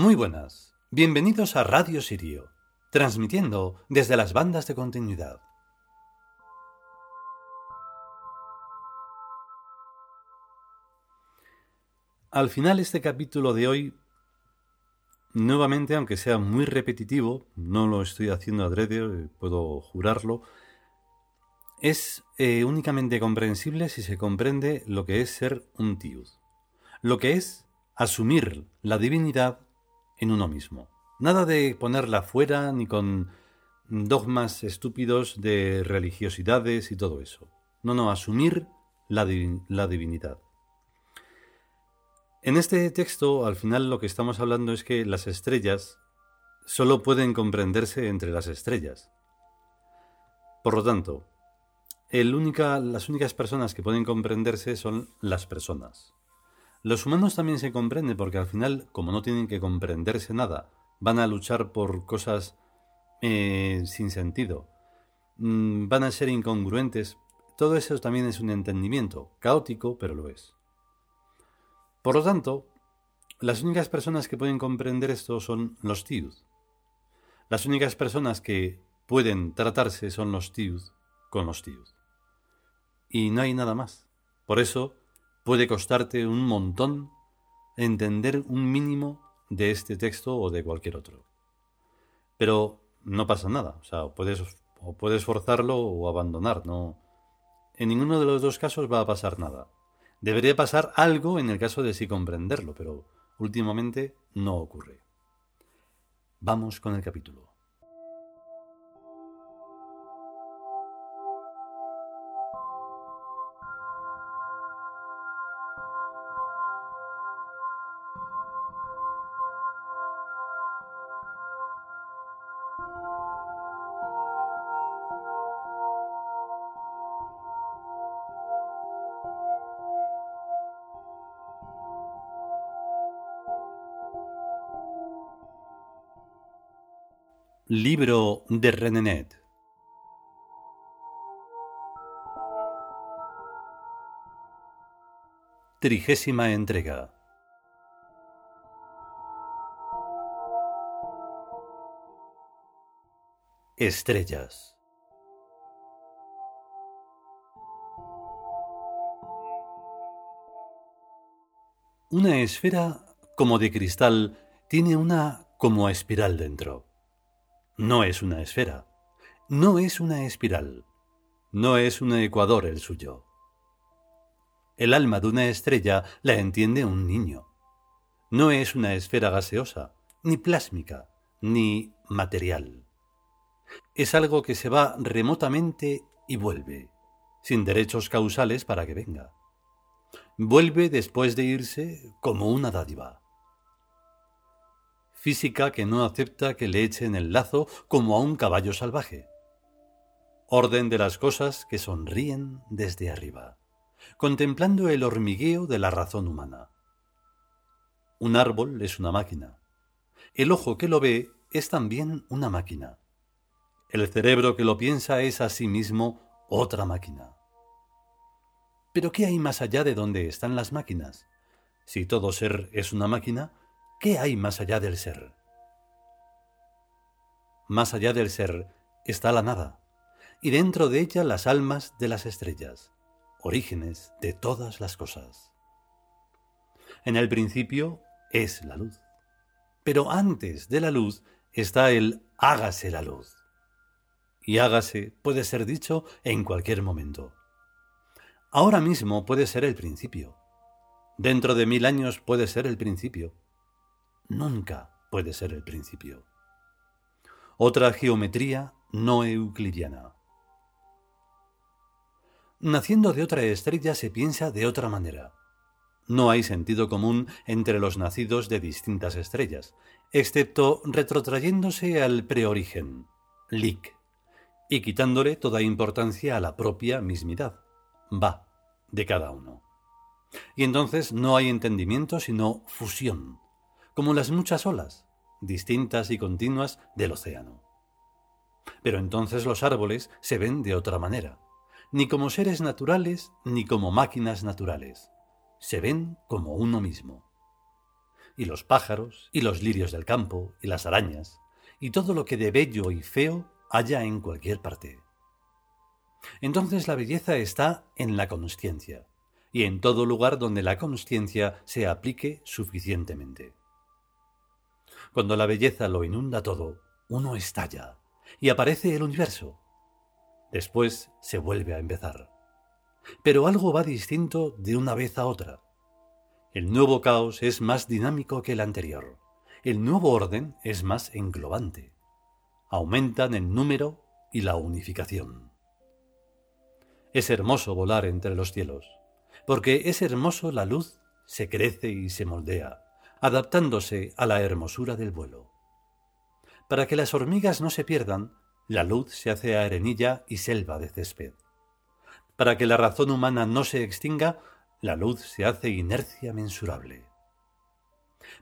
Muy buenas, bienvenidos a Radio Sirio, transmitiendo desde las bandas de continuidad. Al final este capítulo de hoy, nuevamente, aunque sea muy repetitivo, no lo estoy haciendo adrede, puedo jurarlo, es eh, únicamente comprensible si se comprende lo que es ser un tiud, lo que es asumir la divinidad en uno mismo. Nada de ponerla fuera ni con dogmas estúpidos de religiosidades y todo eso. No, no, asumir la, la divinidad. En este texto, al final lo que estamos hablando es que las estrellas solo pueden comprenderse entre las estrellas. Por lo tanto, las únicas personas que pueden comprenderse son las personas. Los humanos también se comprenden porque al final, como no tienen que comprenderse nada, van a luchar por cosas eh, sin sentido, mm, van a ser incongruentes. Todo eso también es un entendimiento, caótico, pero lo es. Por lo tanto, las únicas personas que pueden comprender esto son los tiud. Las únicas personas que pueden tratarse son los tiud con los tiud. Y no hay nada más. Por eso puede costarte un montón entender un mínimo de este texto o de cualquier otro. Pero no pasa nada. O sea, puedes, o puedes forzarlo o abandonar. No, en ninguno de los dos casos va a pasar nada. Debería pasar algo en el caso de sí comprenderlo, pero últimamente no ocurre. Vamos con el capítulo. Libro de Renenet. Trigésima entrega. Estrellas. Una esfera como de cristal tiene una como espiral dentro. No es una esfera, no es una espiral, no es un ecuador el suyo. El alma de una estrella la entiende un niño. No es una esfera gaseosa, ni plásmica, ni material. Es algo que se va remotamente y vuelve, sin derechos causales para que venga. Vuelve después de irse como una dádiva física que no acepta que le echen el lazo como a un caballo salvaje. Orden de las cosas que sonríen desde arriba, contemplando el hormigueo de la razón humana. Un árbol es una máquina. El ojo que lo ve es también una máquina. El cerebro que lo piensa es asimismo otra máquina. Pero ¿qué hay más allá de donde están las máquinas? Si todo ser es una máquina, ¿Qué hay más allá del ser? Más allá del ser está la nada, y dentro de ella las almas de las estrellas, orígenes de todas las cosas. En el principio es la luz, pero antes de la luz está el hágase la luz. Y hágase puede ser dicho en cualquier momento. Ahora mismo puede ser el principio. Dentro de mil años puede ser el principio nunca puede ser el principio. Otra geometría no euclidiana. Naciendo de otra estrella se piensa de otra manera. No hay sentido común entre los nacidos de distintas estrellas, excepto retrotrayéndose al preorigen, Lick, y quitándole toda importancia a la propia mismidad, va, de cada uno. Y entonces no hay entendimiento sino fusión, como las muchas olas, distintas y continuas del océano. Pero entonces los árboles se ven de otra manera, ni como seres naturales ni como máquinas naturales, se ven como uno mismo. y los pájaros, y los lirios del campo, y las arañas, y todo lo que de bello y feo haya en cualquier parte. Entonces la belleza está en la consciencia, y en todo lugar donde la consciencia se aplique suficientemente. Cuando la belleza lo inunda todo, uno estalla, y aparece el universo. Después se vuelve a empezar. Pero algo va distinto de una vez a otra. El nuevo caos es más dinámico que el anterior. El nuevo orden es más englobante. Aumentan el número y la unificación. Es hermoso volar entre los cielos, porque es hermoso la luz se crece y se moldea, adaptándose a la hermosura del vuelo. Para que las hormigas no se pierdan, la luz se hace arenilla y selva de césped. Para que la razón humana no se extinga, la luz se hace inercia mensurable.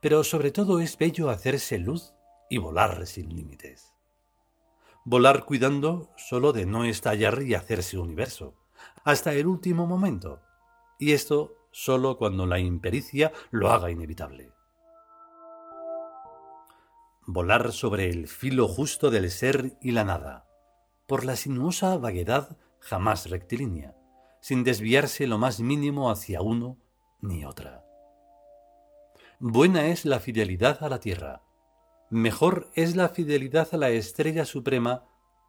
Pero sobre todo es bello hacerse luz y volar sin límites. Volar cuidando solo de no estallar y hacerse universo, hasta el último momento, y esto solo cuando la impericia lo haga inevitable volar sobre el filo justo del ser y la nada, por la sinuosa vaguedad jamás rectilínea, sin desviarse lo más mínimo hacia uno ni otra. Buena es la fidelidad a la tierra, mejor es la fidelidad a la estrella suprema,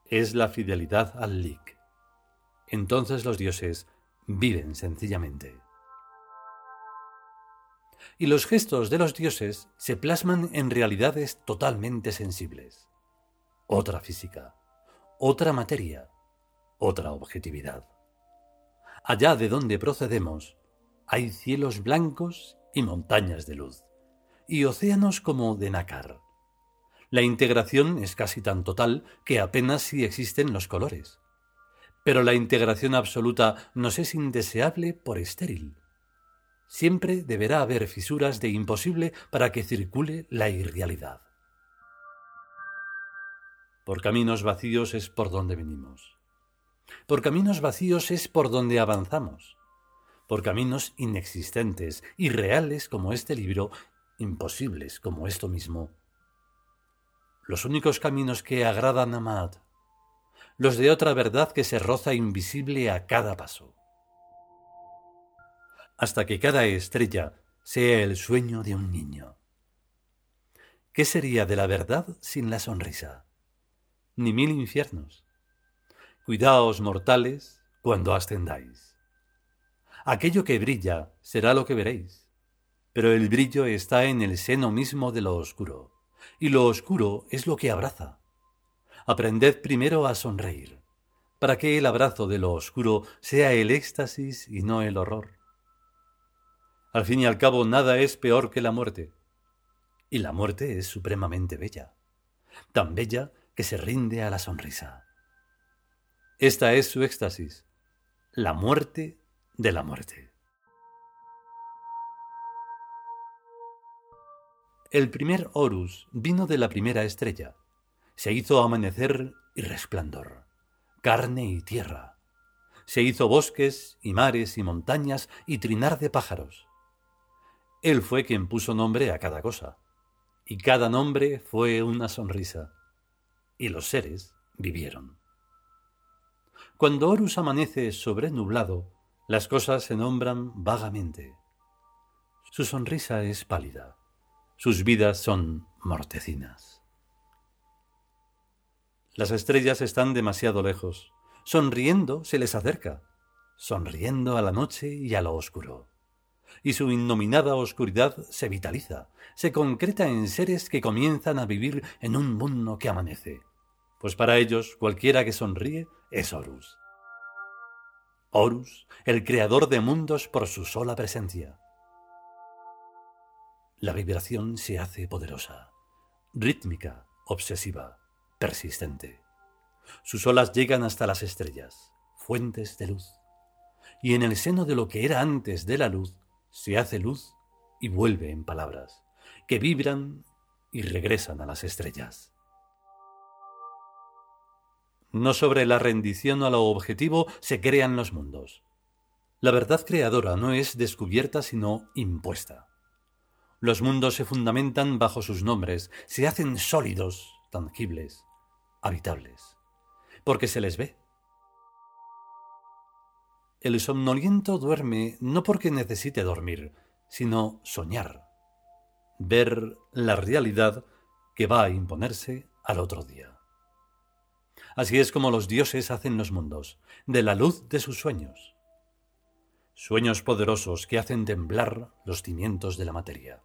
es la fidelidad al lik. Entonces los dioses viven sencillamente y los gestos de los dioses se plasman en realidades totalmente sensibles. Otra física, otra materia, otra objetividad. Allá de donde procedemos, hay cielos blancos y montañas de luz, y océanos como de nácar. La integración es casi tan total que apenas si existen los colores. Pero la integración absoluta nos es indeseable por estéril siempre deberá haber fisuras de imposible para que circule la irrealidad. Por caminos vacíos es por donde venimos. Por caminos vacíos es por donde avanzamos. Por caminos inexistentes, irreales como este libro, imposibles como esto mismo. Los únicos caminos que agradan a Maat, los de otra verdad que se roza invisible a cada paso hasta que cada estrella sea el sueño de un niño. ¿Qué sería de la verdad sin la sonrisa? Ni mil infiernos. Cuidaos, mortales, cuando ascendáis. Aquello que brilla será lo que veréis, pero el brillo está en el seno mismo de lo oscuro, y lo oscuro es lo que abraza. Aprended primero a sonreír, para que el abrazo de lo oscuro sea el éxtasis y no el horror. Al fin y al cabo, nada es peor que la muerte. Y la muerte es supremamente bella, tan bella que se rinde a la sonrisa. Esta es su éxtasis, la muerte de la muerte. El primer Horus vino de la primera estrella, se hizo amanecer y resplandor, carne y tierra, se hizo bosques y mares y montañas y trinar de pájaros, él fue quien puso nombre a cada cosa, y cada nombre fue una sonrisa, y los seres vivieron. Cuando Horus amanece sobrenublado, las cosas se nombran vagamente. Su sonrisa es pálida, sus vidas son mortecinas. Las estrellas están demasiado lejos. Sonriendo se les acerca, sonriendo a la noche y a lo oscuro y su innominada oscuridad se vitaliza, se concreta en seres que comienzan a vivir en un mundo que amanece, pues para ellos cualquiera que sonríe es Horus. Horus, el creador de mundos por su sola presencia. La vibración se hace poderosa, rítmica, obsesiva, persistente. Sus olas llegan hasta las estrellas, fuentes de luz. Y en el seno de lo que era antes de la luz, se hace luz y vuelve en palabras, que vibran y regresan a las estrellas. No sobre la rendición a lo objetivo se crean los mundos. La verdad creadora no es descubierta sino impuesta. Los mundos se fundamentan bajo sus nombres, se hacen sólidos, tangibles, habitables, porque se les ve. El somnoliento duerme no porque necesite dormir, sino soñar, ver la realidad que va a imponerse al otro día. Así es como los dioses hacen los mundos, de la luz de sus sueños. Sueños poderosos que hacen temblar los cimientos de la materia,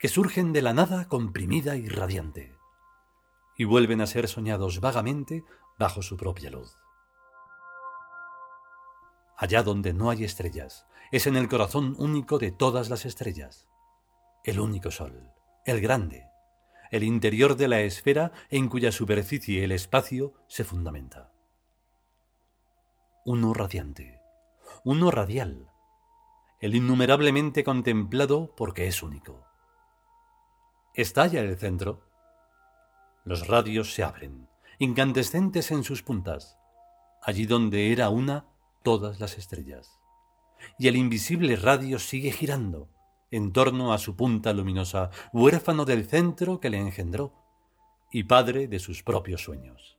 que surgen de la nada comprimida y radiante, y vuelven a ser soñados vagamente bajo su propia luz. Allá donde no hay estrellas, es en el corazón único de todas las estrellas, el único sol, el grande, el interior de la esfera en cuya superficie el espacio se fundamenta. Uno radiante, uno radial, el innumerablemente contemplado porque es único. Estalla el centro. Los radios se abren, incandescentes en sus puntas, allí donde era una todas las estrellas. Y el invisible radio sigue girando, en torno a su punta luminosa, huérfano del centro que le engendró y padre de sus propios sueños.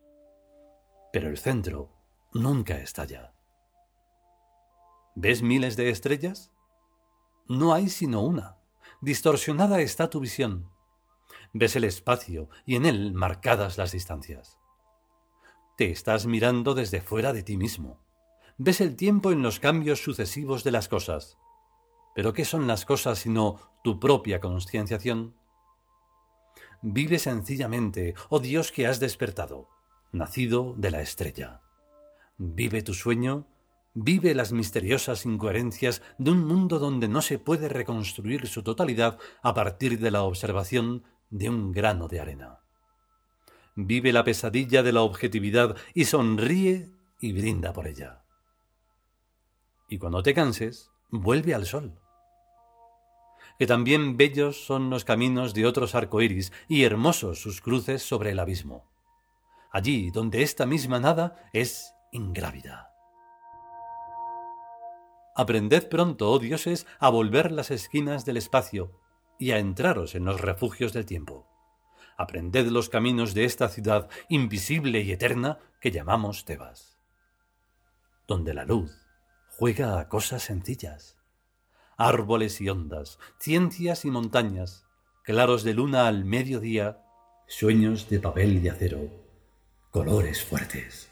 Pero el centro nunca estalla. ¿Ves miles de estrellas? No hay sino una. Distorsionada está tu visión. Ves el espacio y en él marcadas las distancias. Te estás mirando desde fuera de ti mismo. Ves el tiempo en los cambios sucesivos de las cosas pero ¿qué son las cosas sino tu propia conscienciación? Vive sencillamente, oh Dios que has despertado, nacido de la estrella. Vive tu sueño, vive las misteriosas incoherencias de un mundo donde no se puede reconstruir su totalidad a partir de la observación de un grano de arena. Vive la pesadilla de la objetividad y sonríe y brinda por ella. Y cuando te canses, vuelve al sol. Que también bellos son los caminos de otros arcoíris y hermosos sus cruces sobre el abismo. Allí donde esta misma nada es ingrávida. Aprended pronto, oh dioses, a volver las esquinas del espacio y a entraros en los refugios del tiempo. Aprended los caminos de esta ciudad invisible y eterna que llamamos Tebas, donde la luz juega a cosas sencillas. Árboles y ondas, ciencias y montañas, claros de luna al mediodía, sueños de papel y acero, colores fuertes.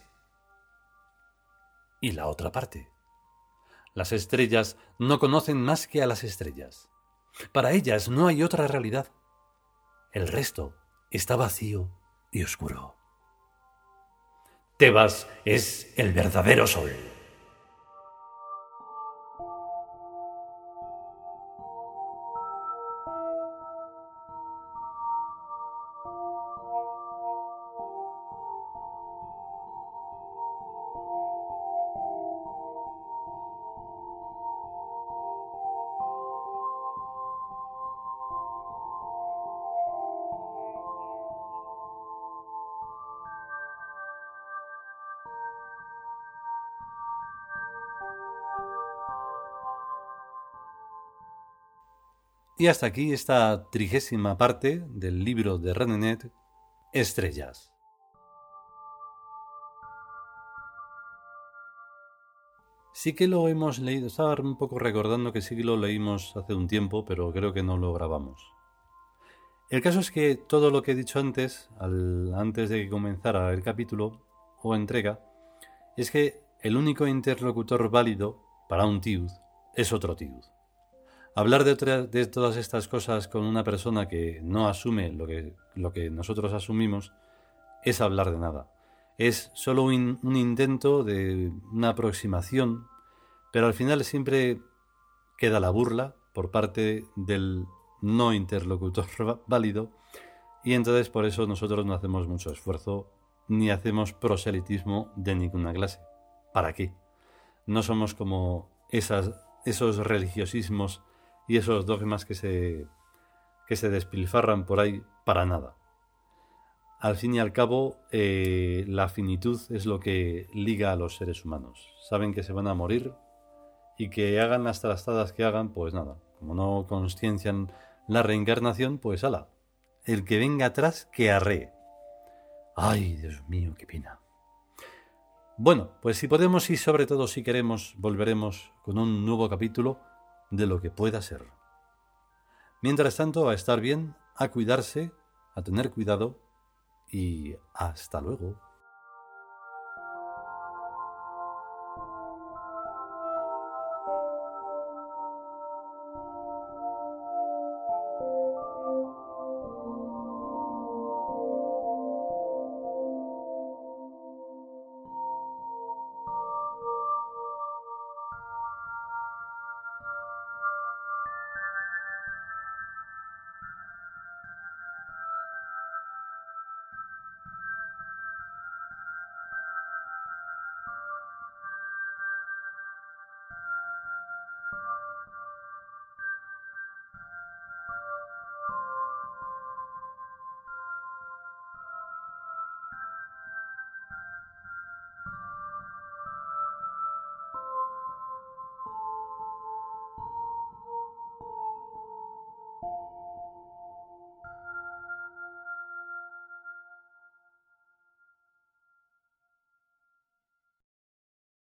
Y la otra parte. Las estrellas no conocen más que a las estrellas. Para ellas no hay otra realidad. El resto está vacío y oscuro. Tebas es el verdadero sol. Thank you. Y hasta aquí esta trigésima parte del libro de Renenet, Estrellas. Sí que lo hemos leído, estaba un poco recordando que sí que lo leímos hace un tiempo, pero creo que no lo grabamos. El caso es que todo lo que he dicho antes, antes de que comenzara el capítulo o entrega, es que el único interlocutor válido para un tiud es otro tiud. Hablar de, todas estas cosas con una persona que no asume lo que, nosotros asumimos es hablar de nada. Es solo un, un intento de una aproximación, pero al final siempre queda la burla por parte del no interlocutor válido y entonces por eso nosotros no hacemos mucho esfuerzo ni hacemos proselitismo de ninguna clase. ¿Para qué? No somos como esas, esos religiosismos y esos dogmas que se, que se despilfarran por ahí para nada. Al fin y al cabo, eh, la finitud es lo que liga a los seres humanos. Saben que se van a morir y que hagan las trastadas que hagan, pues nada, como no conciencian la reencarnación, pues ala, el que venga atrás que arree. Ay, Dios mío, qué pena. Bueno, pues si podemos y sobre todo si queremos, volveremos con un nuevo capítulo de lo que pueda ser. Mientras tanto, a estar bien, a cuidarse, a tener cuidado y hasta luego.